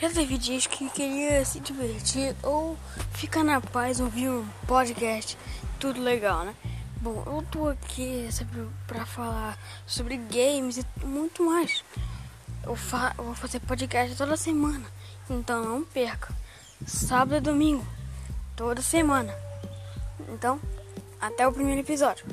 Já teve dias que queria se divertir ou ficar na paz, ouvir um podcast, tudo legal, né? Bom, eu tô aqui sabe, pra falar sobre games e muito mais. Eu, fa eu vou fazer podcast toda semana, então não perca. Sábado e domingo, toda semana. Então, até o primeiro episódio.